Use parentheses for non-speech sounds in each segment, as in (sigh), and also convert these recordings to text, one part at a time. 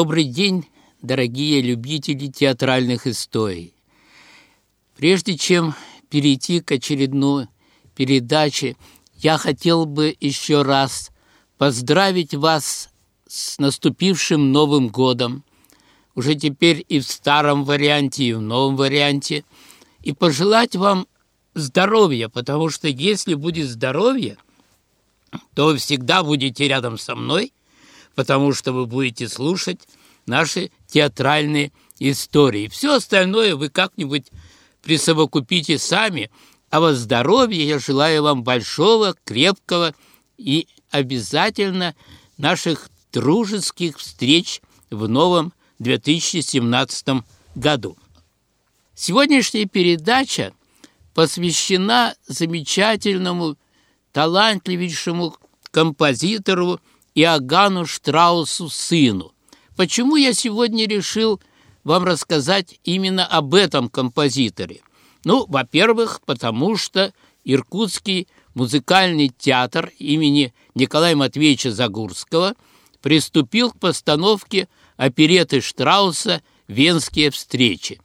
Добрый день, дорогие любители театральных историй. Прежде чем перейти к очередной передаче, я хотел бы еще раз поздравить вас с наступившим Новым годом, уже теперь и в старом варианте, и в новом варианте, и пожелать вам здоровья, потому что если будет здоровье, то вы всегда будете рядом со мной, потому что вы будете слушать наши театральные истории. Все остальное вы как-нибудь присовокупите сами, а во здоровье я желаю вам большого, крепкого и обязательно наших дружеских встреч в новом 2017 году. Сегодняшняя передача посвящена замечательному, талантливейшему композитору Иоганну Штраусу сыну. Почему я сегодня решил вам рассказать именно об этом композиторе? Ну, во-первых, потому что Иркутский музыкальный театр имени Николая Матвеевича Загурского приступил к постановке опереты Штрауса «Венские встречи».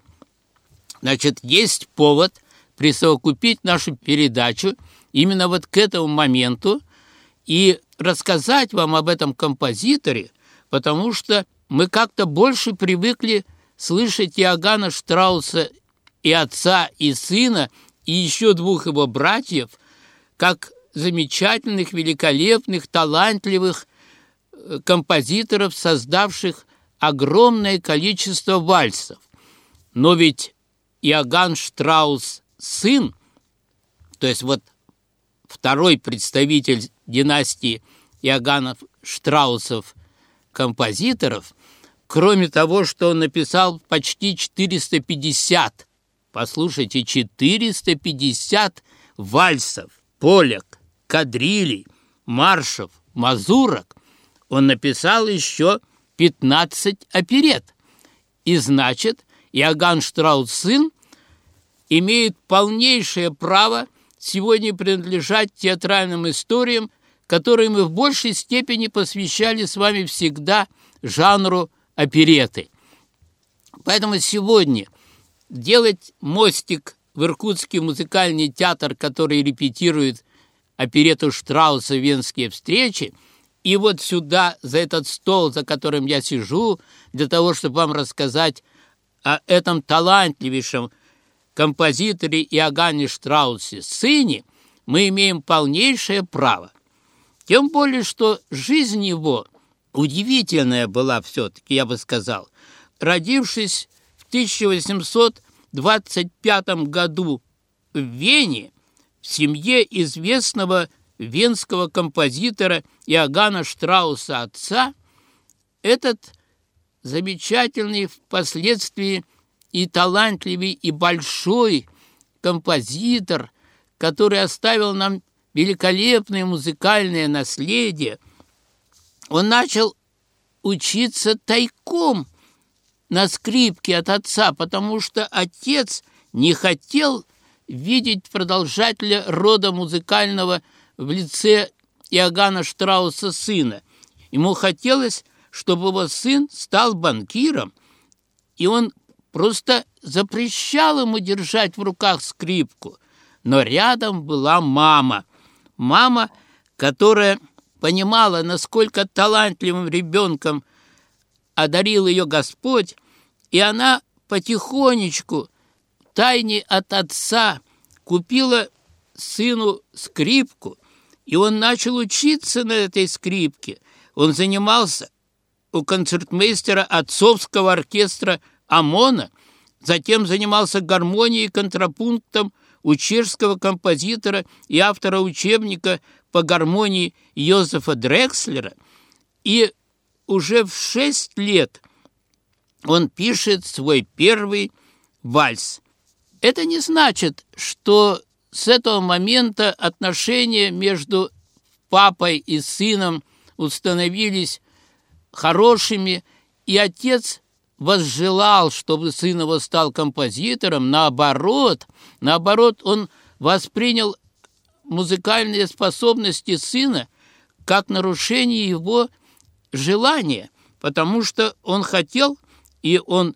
Значит, есть повод присовокупить нашу передачу именно вот к этому моменту и рассказать вам об этом композиторе, потому что мы как-то больше привыкли слышать Иоганна Штрауса и отца, и сына, и еще двух его братьев, как замечательных, великолепных, талантливых э, композиторов, создавших огромное количество вальсов. Но ведь Иоганн Штраус сын, то есть вот второй представитель династии Иоганнов Штраусов композиторов, кроме того, что он написал почти 450, послушайте, 450 вальсов, полек, кадрилей, маршев, мазурок, он написал еще 15 оперет. И значит, Иоганн Штраус сын имеет полнейшее право сегодня принадлежать театральным историям, которые мы в большей степени посвящали с вами всегда жанру опереты. Поэтому сегодня делать мостик в Иркутский музыкальный театр, который репетирует оперету Штрауса «Венские встречи», и вот сюда, за этот стол, за которым я сижу, для того, чтобы вам рассказать о этом талантливейшем композиторе Иоганне Штраусе, сыне, мы имеем полнейшее право. Тем более, что жизнь его удивительная была все-таки, я бы сказал. Родившись в 1825 году в Вене, в семье известного венского композитора Иоганна Штрауса отца, этот замечательный впоследствии и талантливый, и большой композитор, который оставил нам великолепное музыкальное наследие, он начал учиться тайком на скрипке от отца, потому что отец не хотел видеть продолжателя рода музыкального в лице Иоганна Штрауса сына. Ему хотелось, чтобы его сын стал банкиром, и он просто запрещал ему держать в руках скрипку. Но рядом была мама. Мама, которая понимала, насколько талантливым ребенком одарил ее Господь, и она потихонечку, тайне от отца, купила сыну скрипку, и он начал учиться на этой скрипке. Он занимался у концертмейстера отцовского оркестра ОМОНа, затем занимался гармонией и контрапунктом у чешского композитора и автора учебника по гармонии Йозефа Дрекслера, и уже в шесть лет он пишет свой первый вальс. Это не значит, что с этого момента отношения между папой и сыном установились хорошими, и отец возжелал, чтобы сын его стал композитором, наоборот, наоборот, он воспринял музыкальные способности сына как нарушение его желания, потому что он хотел и он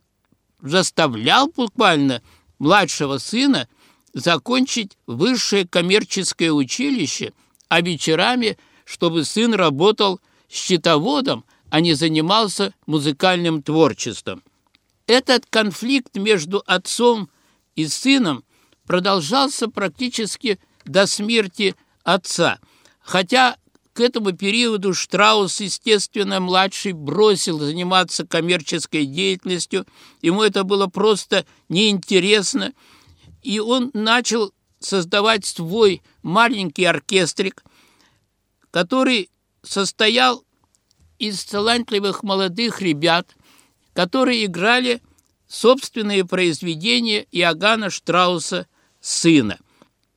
заставлял буквально младшего сына закончить высшее коммерческое училище, а вечерами, чтобы сын работал счетоводом, а не занимался музыкальным творчеством. Этот конфликт между отцом и сыном продолжался практически до смерти отца, хотя к этому периоду Штраус, естественно, младший бросил заниматься коммерческой деятельностью, ему это было просто неинтересно, и он начал создавать свой маленький оркестрик, который состоял из талантливых молодых ребят, которые играли собственные произведения Иоганна Штрауса «Сына».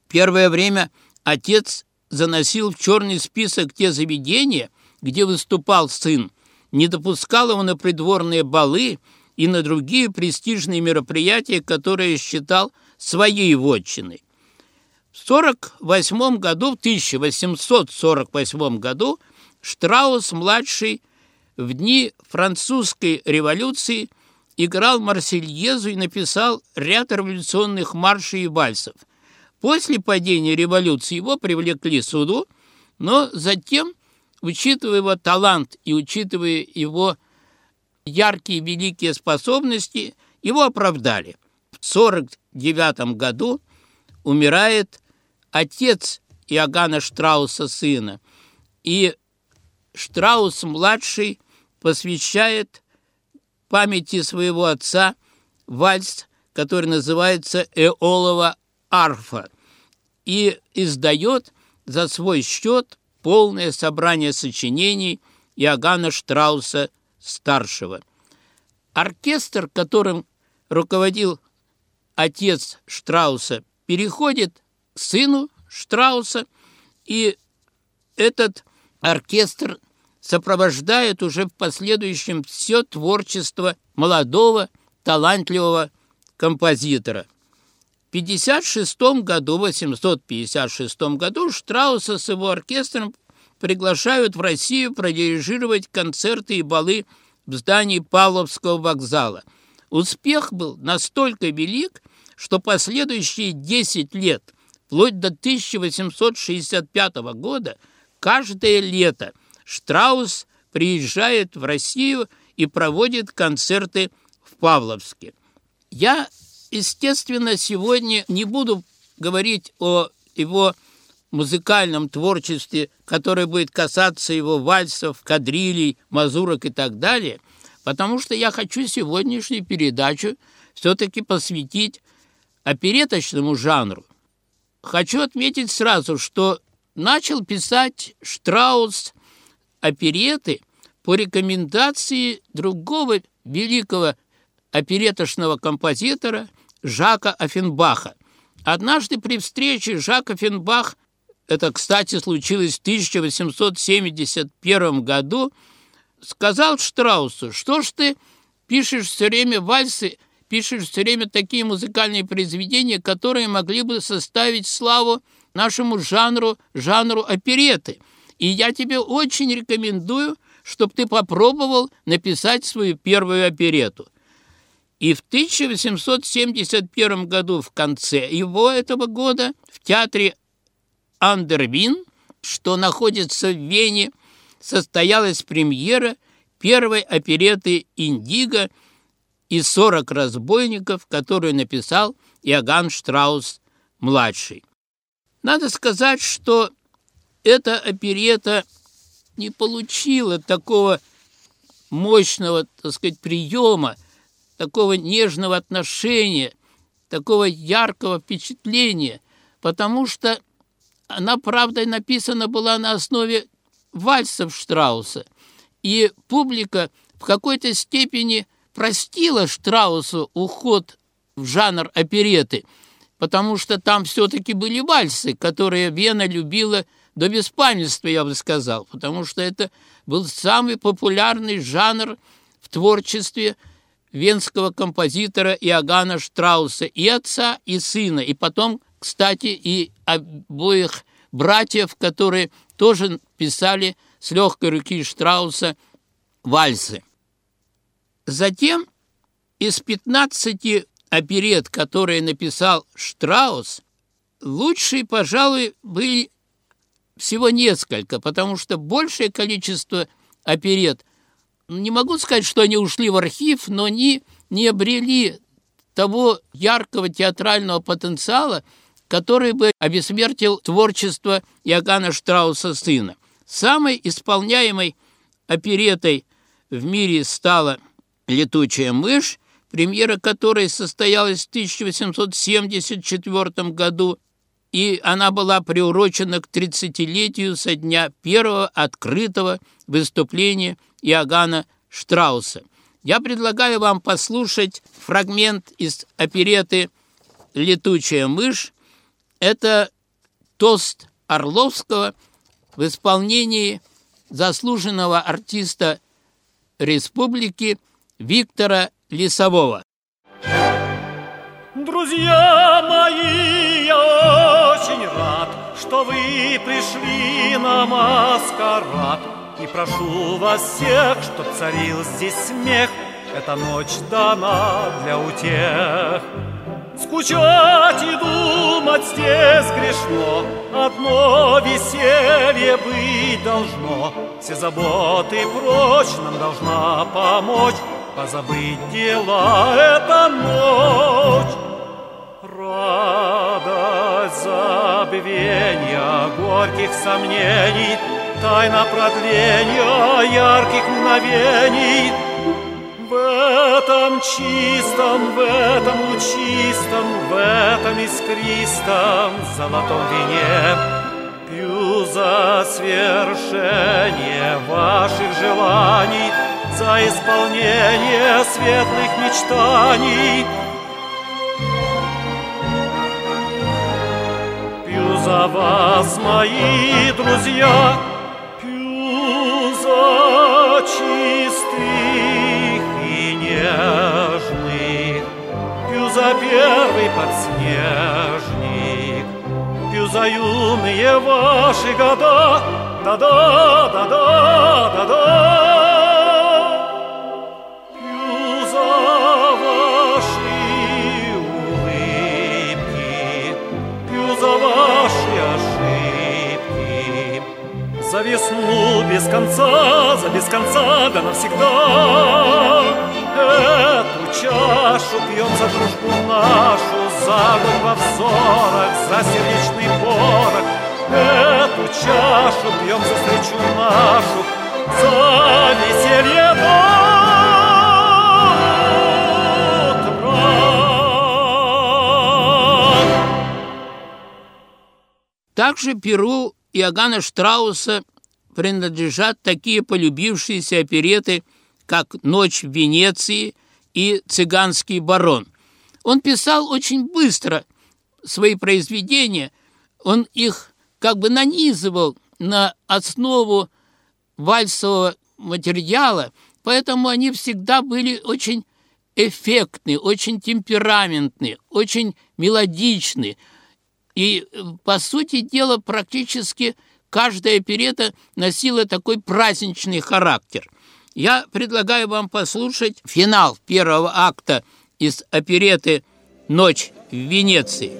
Первое время отец заносил в черный список те заведения, где выступал сын, не допускал его на придворные балы и на другие престижные мероприятия, которые считал своей вотчиной. В 48 году, в 1848 году Штраус-младший в дни французской революции играл Марсельезу и написал ряд революционных маршей и вальсов. После падения революции его привлекли суду, но затем, учитывая его талант и учитывая его яркие великие способности, его оправдали. В 1949 году умирает отец Иоганна Штрауса сына, и Штраус-младший посвящает памяти своего отца вальс, который называется «Эолова арфа», и издает за свой счет полное собрание сочинений Иоганна Штрауса-старшего. Оркестр, которым руководил отец Штрауса, переходит к сыну Штрауса, и этот оркестр сопровождает уже в последующем все творчество молодого, талантливого композитора. В 1956 году, 856 году Штрауса с его оркестром приглашают в Россию продирижировать концерты и балы в здании Павловского вокзала. Успех был настолько велик, что последующие 10 лет, вплоть до 1865 года, каждое лето Штраус приезжает в Россию и проводит концерты в Павловске. Я, естественно, сегодня не буду говорить о его музыкальном творчестве, которое будет касаться его вальсов, кадрилей, мазурок и так далее, потому что я хочу сегодняшнюю передачу все-таки посвятить опереточному жанру. Хочу отметить сразу, что начал писать Штраус опереты по рекомендации другого великого опереточного композитора Жака Офенбаха. Однажды при встрече Жак Офенбах, это, кстати, случилось в 1871 году, сказал Штраусу, что ж ты пишешь все время вальсы, пишешь все время такие музыкальные произведения, которые могли бы составить славу нашему жанру, жанру опереты. И я тебе очень рекомендую, чтобы ты попробовал написать свою первую оперету. И в 1871 году, в конце его этого года, в театре Андервин, что находится в Вене, состоялась премьера первой опереты «Индиго» и «40 разбойников», которую написал Иоганн Штраус-младший. Надо сказать, что эта оперета не получила такого мощного, так сказать, приема, такого нежного отношения, такого яркого впечатления, потому что она, правда, написана была на основе вальсов Штрауса, и публика в какой-то степени простила Штраусу уход в жанр опереты – потому что там все-таки были вальсы, которые Вена любила до беспамятства, я бы сказал, потому что это был самый популярный жанр в творчестве венского композитора Иоганна Штрауса и отца, и сына, и потом, кстати, и обоих братьев, которые тоже писали с легкой руки Штрауса вальсы. Затем из 15 оперет, которые написал Штраус, лучшие, пожалуй, были всего несколько, потому что большее количество оперет, не могу сказать, что они ушли в архив, но они не обрели того яркого театрального потенциала, который бы обессмертил творчество Иоганна Штрауса сына. Самой исполняемой оперетой в мире стала «Летучая мышь», премьера которой состоялась в 1874 году, и она была приурочена к 30-летию со дня первого открытого выступления Иоганна Штрауса. Я предлагаю вам послушать фрагмент из опереты «Летучая мышь». Это тост Орловского в исполнении заслуженного артиста республики Виктора Лесового. Друзья мои, я очень рад, что вы пришли на маскарад. И прошу вас всех, чтоб царил здесь смех, Эта ночь дана для утех. Скучать и думать здесь грешно, Одно веселье быть должно, Все заботы прочь нам должна помочь, Позабыть дела эта ночь. Радость забвения горьких сомнений, Тайна продления ярких мгновений — в этом чистом, в этом лучистом, в этом искристом золотом вине Пью за свершение ваших желаний, За исполнение светлых мечтаний. Пью за вас, мои друзья, Пью за чистых нежных, Пью за первый подснежник, Пью за юные ваши года, Да-да, да-да, да-да. За весну без конца, за без конца, да навсегда. Эту чашу пьем за дружбу нашу, За год во взорах, за сердечный порох. Эту чашу пьем за встречу нашу, За веселье Также Перу Иоганна Штрауса принадлежат такие полюбившиеся опереты, как «Ночь в Венеции» и «Цыганский барон». Он писал очень быстро свои произведения, он их как бы нанизывал на основу вальсового материала, поэтому они всегда были очень эффектны, очень темпераментны, очень мелодичны. И, по сути дела, практически каждая оперета носила такой праздничный характер. Я предлагаю вам послушать финал первого акта из опереты «Ночь в Венеции».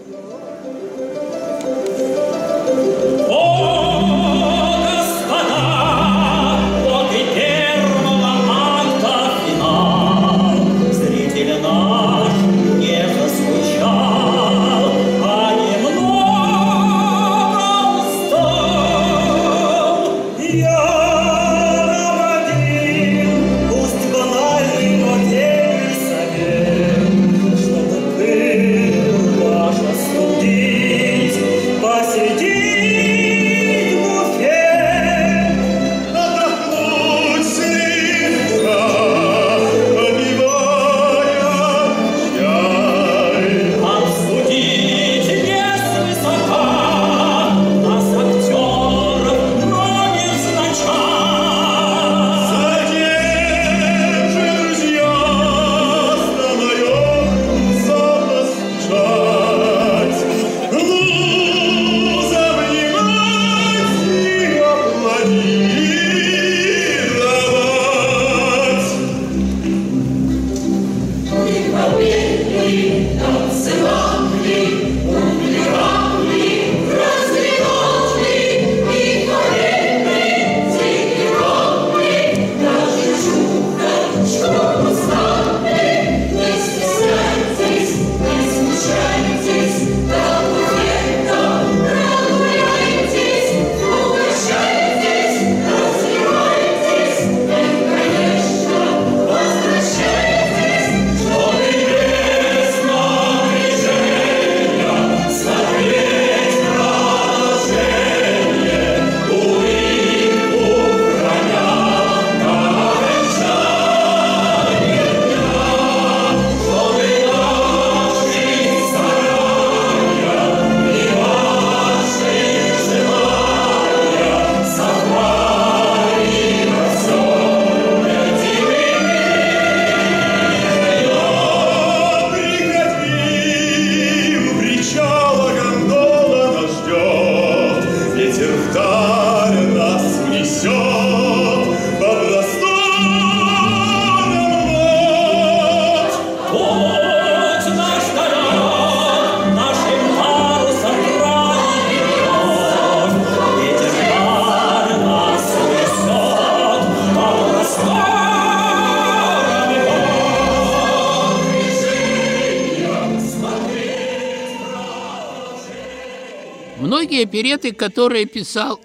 Опереты, которые писал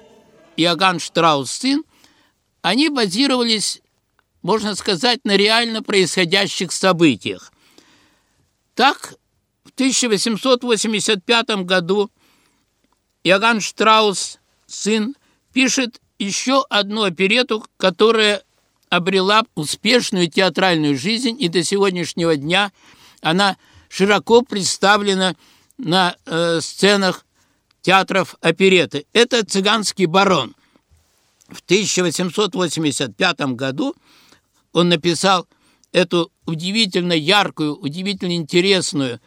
Иоганн Штраус сын, они базировались, можно сказать, на реально происходящих событиях. Так, в 1885 году Иоганн Штраус, сын, пишет еще одну оперету, которая обрела успешную театральную жизнь, и до сегодняшнего дня она широко представлена на э, сценах театров опереты. Это «Цыганский барон». В 1885 году он написал эту удивительно яркую, удивительно интересную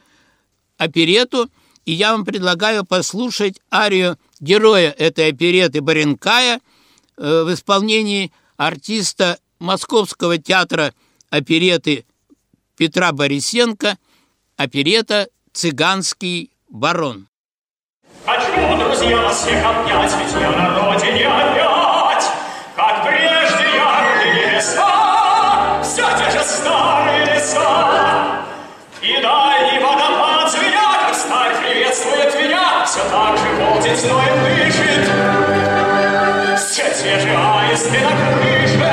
оперету, и я вам предлагаю послушать арию героя этой опереты Баренкая э, в исполнении артиста Московского театра опереты Петра Борисенко, оперета «Цыганский барон». Хочу, друзья, вас всех обнять, ведь я на родине опять, как прежде яркие леса, все те же старые леса. И дальний водопад звенят, как сталь приветствует меня, все так же полдень зноем дышит. Все те же аисты на крыше,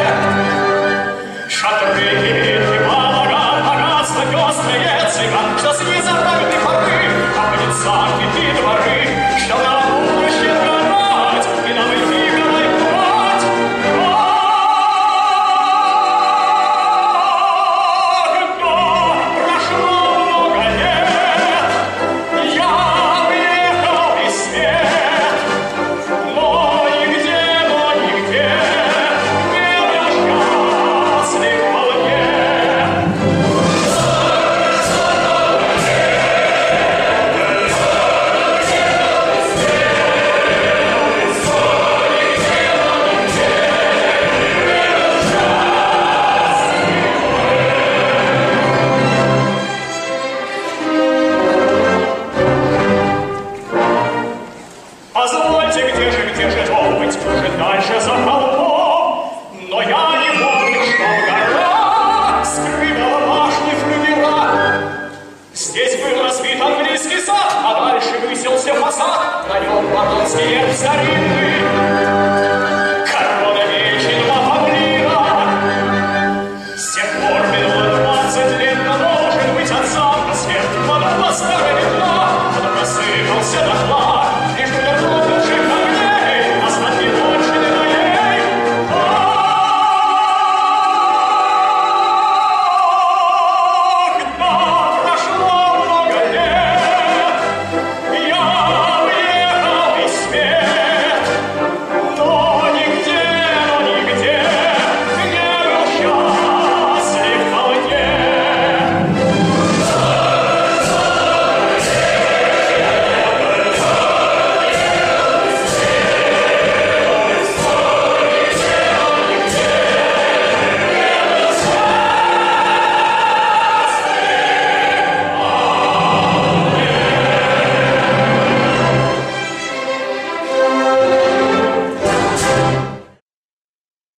шатры и ветки богат, богатство пестрые цыган, что снизу а в лицах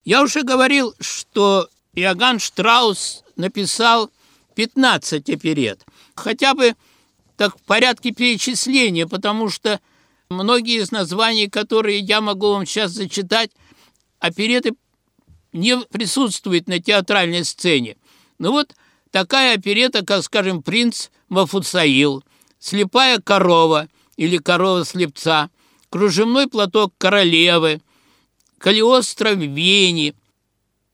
Я уже говорил, что Иоганн Штраус написал 15 оперет. Хотя бы так в порядке перечисления, потому что многие из названий, которые я могу вам сейчас зачитать, опереты не присутствуют на театральной сцене. Ну вот такая оперета, как, скажем, «Принц Мафусаил», «Слепая корова» или «Корова слепца», «Кружевной платок королевы», Калиостро в Вене,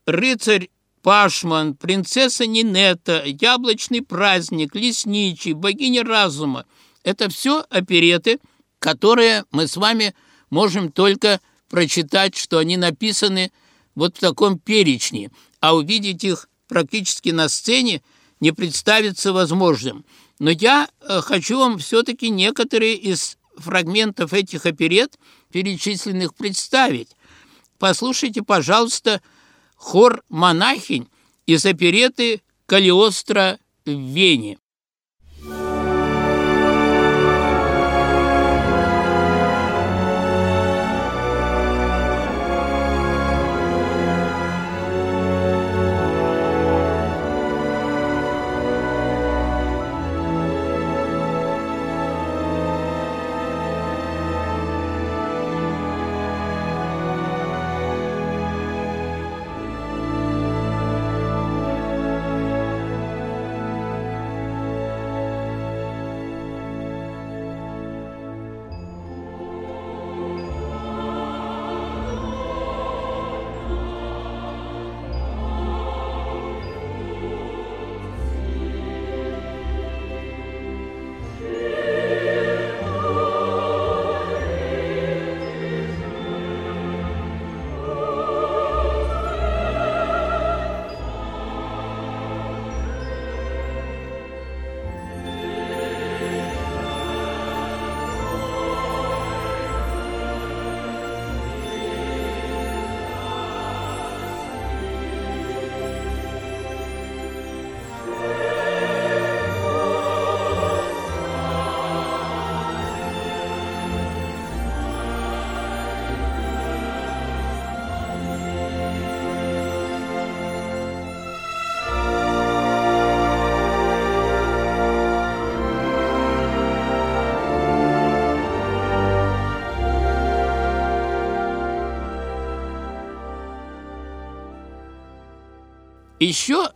рыцарь Пашман, принцесса Нинетта, яблочный праздник, лесничий, богиня разума. Это все опереты, которые мы с вами можем только прочитать, что они написаны вот в таком перечне, а увидеть их практически на сцене не представится возможным. Но я э, хочу вам все-таки некоторые из фрагментов этих оперет, перечисленных, представить. Послушайте, пожалуйста, хор монахинь из опереты «Калиостро в Вене». Еще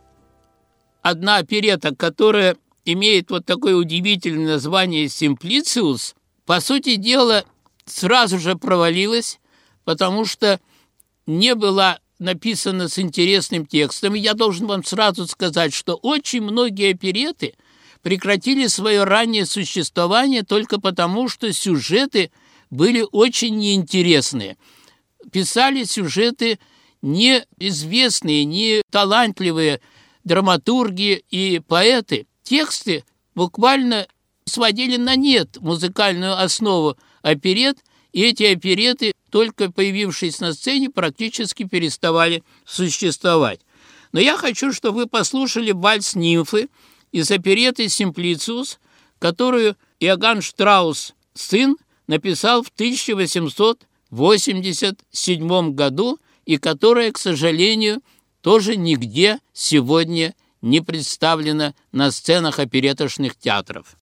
одна оперета, которая имеет вот такое удивительное название «Симплициус», по сути дела, сразу же провалилась, потому что не была написана с интересным текстом. Я должен вам сразу сказать, что очень многие опереты прекратили свое раннее существование только потому, что сюжеты были очень неинтересные. Писали сюжеты неизвестные, не талантливые драматурги и поэты. Тексты буквально сводили на нет музыкальную основу оперет, и эти опереты, только появившись на сцене, практически переставали существовать. Но я хочу, чтобы вы послушали вальс «Нимфы» из опереты «Симплициус», которую Иоганн Штраус, сын, написал в 1887 году и которая, к сожалению, тоже нигде сегодня не представлена на сценах опереточных театров.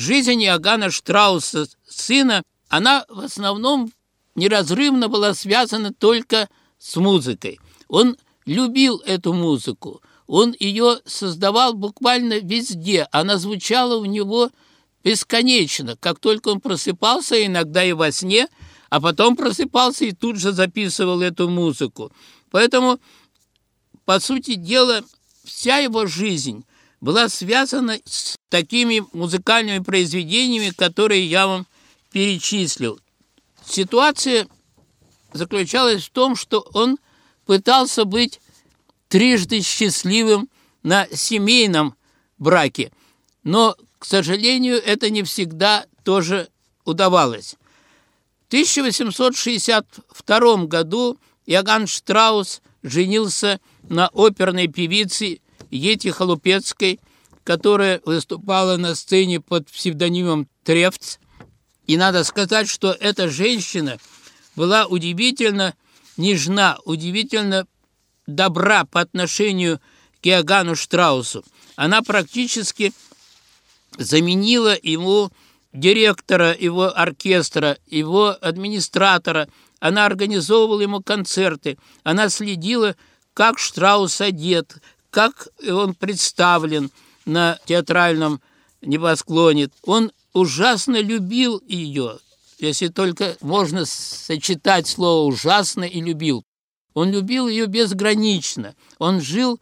Жизнь Иоганна Штрауса, сына, она в основном неразрывно была связана только с музыкой. Он любил эту музыку, он ее создавал буквально везде, она звучала у него бесконечно. Как только он просыпался, иногда и во сне, а потом просыпался и тут же записывал эту музыку. Поэтому, по сути дела, вся его жизнь была связана с такими музыкальными произведениями, которые я вам перечислил. Ситуация заключалась в том, что он пытался быть трижды счастливым на семейном браке, но, к сожалению, это не всегда тоже удавалось. В 1862 году Иоганн Штраус женился на оперной певице Ети Халупецкой, которая выступала на сцене под псевдонимом Трефц. И надо сказать, что эта женщина была удивительно нежна, удивительно добра по отношению к Иоганну Штраусу. Она практически заменила ему директора его оркестра, его администратора. Она организовывала ему концерты. Она следила, как Штраус одет, как он представлен на театральном небосклоне. Он ужасно любил ее, если только можно сочетать слово «ужасно» и «любил». Он любил ее безгранично. Он жил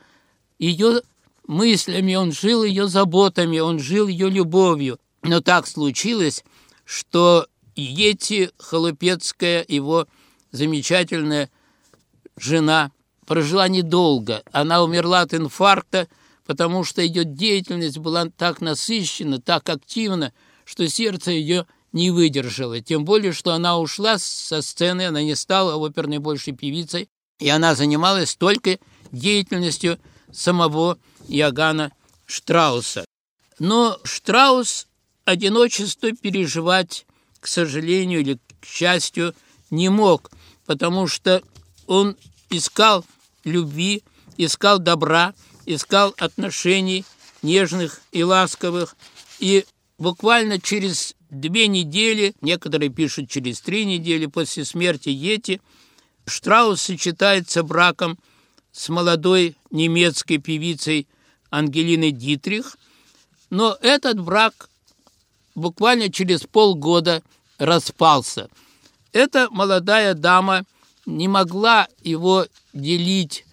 ее мыслями, он жил ее заботами, он жил ее любовью. Но так случилось, что Ети Холопецкая, его замечательная жена, прожила недолго. Она умерла от инфаркта, потому что ее деятельность была так насыщена, так активна, что сердце ее не выдержало. Тем более, что она ушла со сцены, она не стала оперной больше певицей, и она занималась только деятельностью самого Иоганна Штрауса. Но Штраус одиночество переживать, к сожалению или к счастью, не мог, потому что он искал любви, искал добра, искал отношений нежных и ласковых. И буквально через две недели, некоторые пишут через три недели после смерти Йети, Штраус сочетается браком с молодой немецкой певицей Ангелиной Дитрих, но этот брак буквально через полгода распался. Эта молодая дама не могла его делить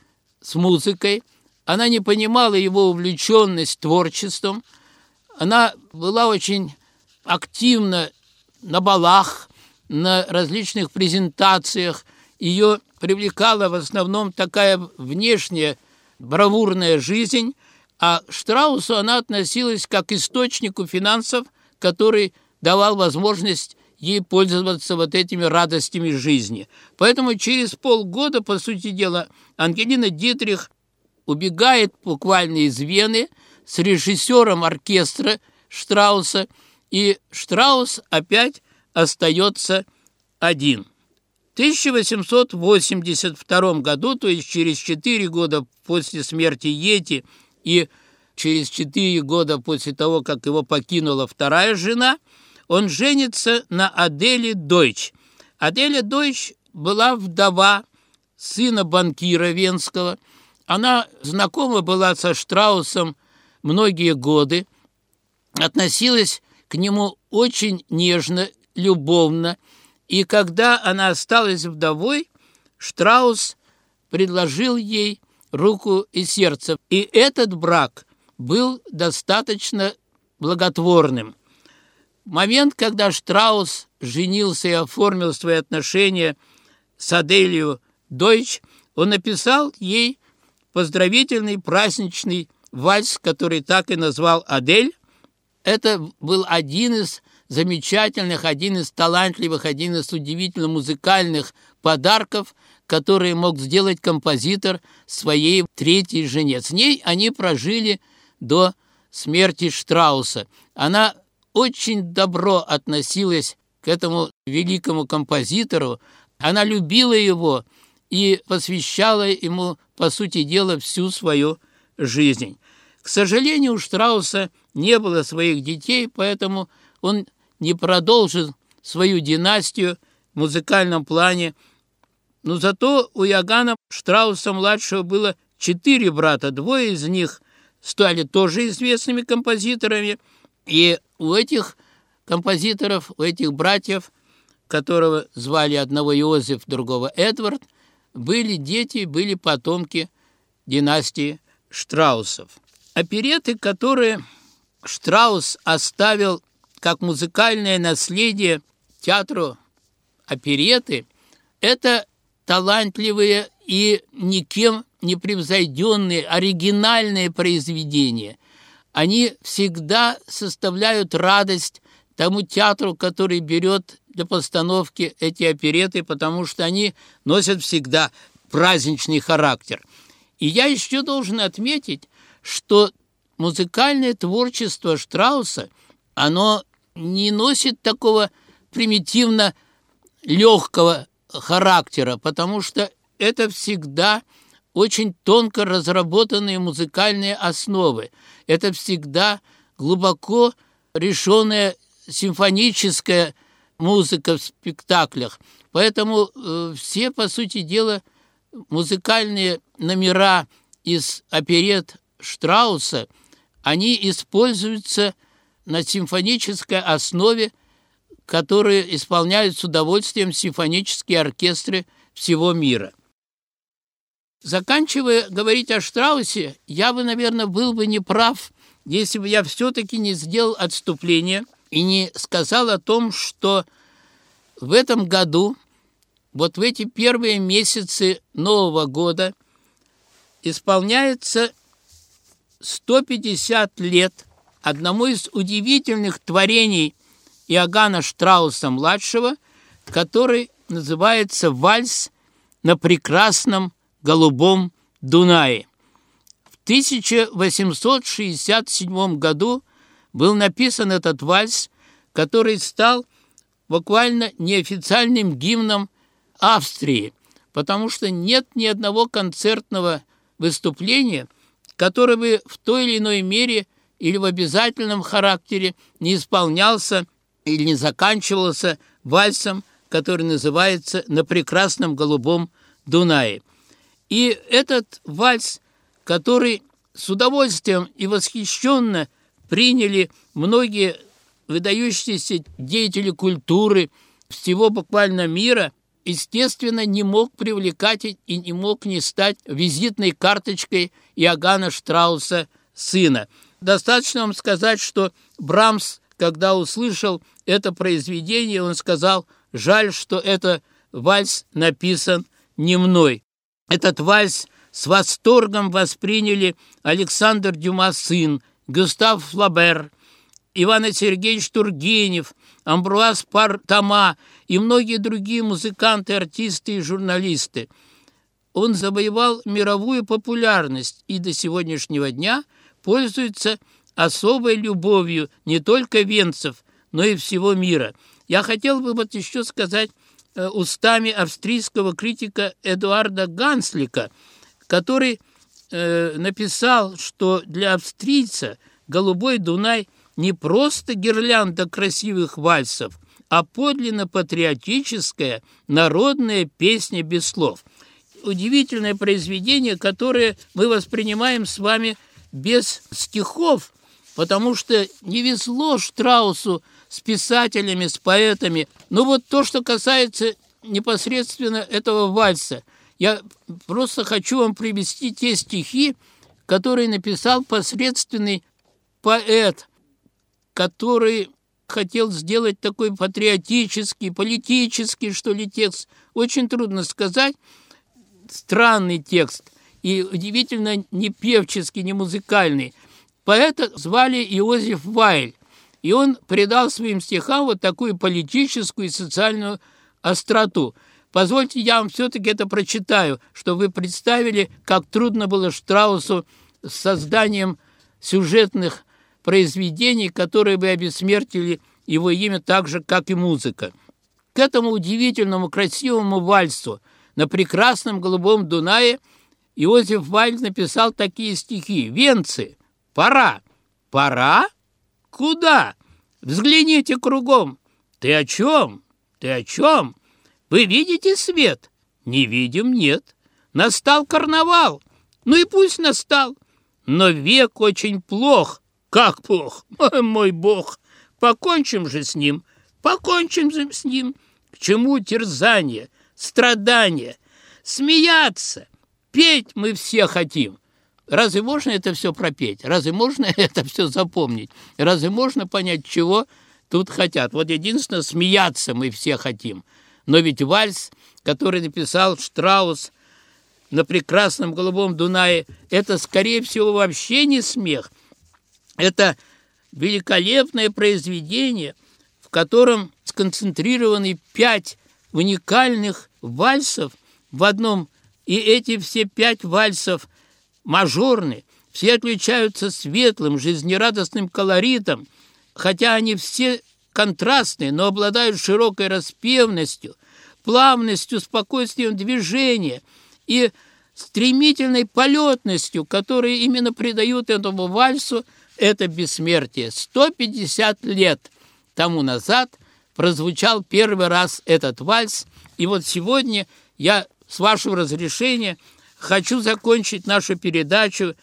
с музыкой, она не понимала его увлеченность творчеством, она была очень активна на балах, на различных презентациях. Ее привлекала в основном такая внешняя бравурная жизнь, а Штраусу она относилась как к источнику финансов, который давал возможность ей пользоваться вот этими радостями жизни. Поэтому через полгода, по сути дела, Ангелина Дитрих убегает буквально из Вены с режиссером оркестра Штрауса, и Штраус опять остается один. В 1882 году, то есть через четыре года после смерти Йети и через четыре года после того, как его покинула вторая жена, он женится на Аделе Дойч. Аделя Дойч была вдова сына банкира Венского. Она знакома была со Штраусом многие годы, относилась к нему очень нежно, любовно, и когда она осталась вдовой, Штраус предложил ей руку и сердце. И этот брак был достаточно благотворным. Момент, когда Штраус женился и оформил свои отношения с Аделью Дойч, он написал ей поздравительный праздничный вальс, который так и назвал «Адель». Это был один из замечательных, один из талантливых, один из удивительно музыкальных подарков, которые мог сделать композитор своей третьей жене. С ней они прожили до смерти Штрауса. Она очень добро относилась к этому великому композитору, она любила его и посвящала ему, по сути дела, всю свою жизнь. К сожалению, у Штрауса не было своих детей, поэтому он не продолжил свою династию в музыкальном плане. Но зато у Ягана Штрауса-младшего было четыре брата, двое из них стали тоже известными композиторами, и у этих композиторов, у этих братьев, которого звали одного Иозеф, другого Эдвард, были дети, были потомки династии Штраусов. Опереты, которые Штраус оставил как музыкальное наследие театру опереты, это талантливые и никем не превзойденные оригинальные произведения. Они всегда составляют радость тому театру, который берет для постановки эти опереты, потому что они носят всегда праздничный характер. И я еще должен отметить, что музыкальное творчество Штрауса, оно не носит такого примитивно легкого характера, потому что это всегда очень тонко разработанные музыкальные основы. Это всегда глубоко решенная симфоническая музыка в спектаклях. Поэтому э, все, по сути дела, музыкальные номера из оперет Штрауса, они используются на симфонической основе, которые исполняют с удовольствием симфонические оркестры всего мира. Заканчивая говорить о Штраусе, я бы, наверное, был бы неправ, если бы я все-таки не сделал отступление и не сказал о том, что в этом году, вот в эти первые месяцы Нового года, исполняется 150 лет одному из удивительных творений Иоганна Штрауса-младшего, который называется «Вальс на прекрасном голубом Дунае». В 1867 году был написан этот вальс, который стал буквально неофициальным гимном Австрии, потому что нет ни одного концертного выступления, которое бы в той или иной мере или в обязательном характере не исполнялся или не заканчивался вальсом, который называется «На прекрасном голубом Дунае». И этот вальс, который с удовольствием и восхищенно приняли многие выдающиеся деятели культуры всего буквально мира, естественно, не мог привлекать и не мог не стать визитной карточкой Иоганна Штрауса сына. Достаточно вам сказать, что Брамс, когда услышал это произведение, он сказал, жаль, что это вальс написан не мной. Этот вальс с восторгом восприняли Александр Дюма сын, Густав Флабер, Иван Сергеевич Тургенев, Амбруаз Партама и многие другие музыканты, артисты и журналисты. Он завоевал мировую популярность и до сегодняшнего дня пользуется особой любовью не только венцев, но и всего мира. Я хотел бы вот еще сказать устами австрийского критика Эдуарда Ганслика, который э, написал, что для австрийца «Голубой Дунай» не просто гирлянда красивых вальсов, а подлинно патриотическая народная песня без слов. Удивительное произведение, которое мы воспринимаем с вами без стихов, потому что не везло Штраусу с писателями, с поэтами. Но вот то, что касается непосредственно этого вальса, я просто хочу вам привести те стихи, которые написал посредственный поэт, который хотел сделать такой патриотический, политический, что ли, текст. Очень трудно сказать. Странный текст и удивительно не певческий, не музыкальный. Поэта звали Иозеф Вайль, и он придал своим стихам вот такую политическую и социальную остроту. Позвольте, я вам все-таки это прочитаю, чтобы вы представили, как трудно было Штраусу с созданием сюжетных произведений, которые бы обессмертили его имя так же, как и музыка. К этому удивительному красивому вальсу на прекрасном голубом Дунае Иосиф Вальд написал такие стихи. «Венцы, пора! Пора? Куда? Взгляните кругом! Ты о чем? Ты о чем? Вы видите свет? Не видим, нет. Настал карнавал. Ну и пусть настал. Но век очень плох, как плох? (laughs) Мой бог! Покончим же с ним, покончим же с ним. К чему терзание, страдания? Смеяться, петь мы все хотим. Разве можно это все пропеть? Разве можно (laughs) это все запомнить? Разве можно понять, чего тут хотят? Вот единственное, смеяться мы все хотим. Но ведь вальс, который написал Штраус на прекрасном голубом Дунае, это, скорее всего, вообще не смех – это великолепное произведение, в котором сконцентрированы пять уникальных вальсов в одном, и эти все пять вальсов мажорны, все отличаются светлым, жизнерадостным колоритом, хотя они все контрастные, но обладают широкой распевностью, плавностью, спокойствием движения и стремительной полетностью, которые именно придают этому вальсу это бессмертие. 150 лет тому назад прозвучал первый раз этот вальс, и вот сегодня я, с вашего разрешения, хочу закончить нашу передачу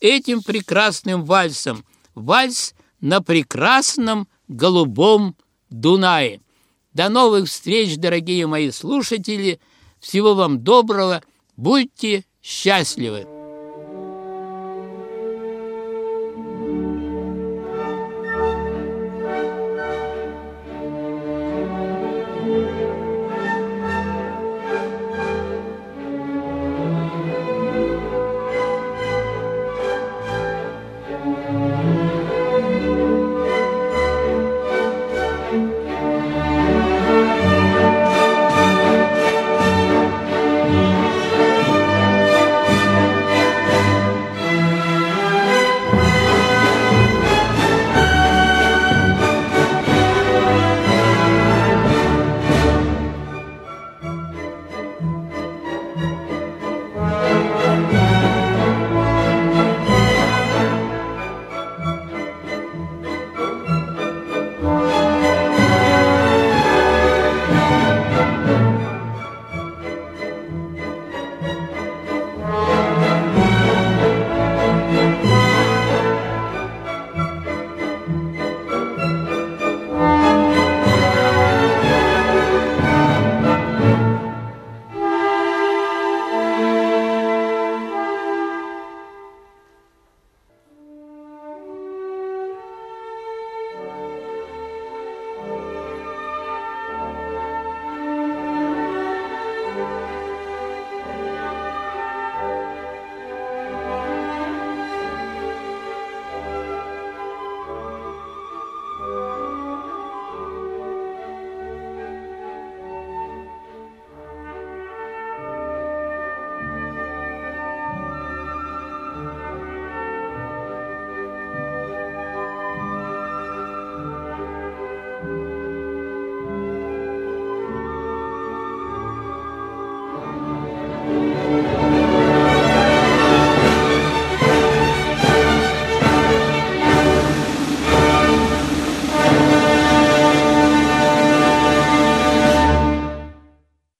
этим прекрасным вальсом. Вальс на прекрасном голубом Дунае. До новых встреч, дорогие мои слушатели. Всего вам доброго. Будьте счастливы.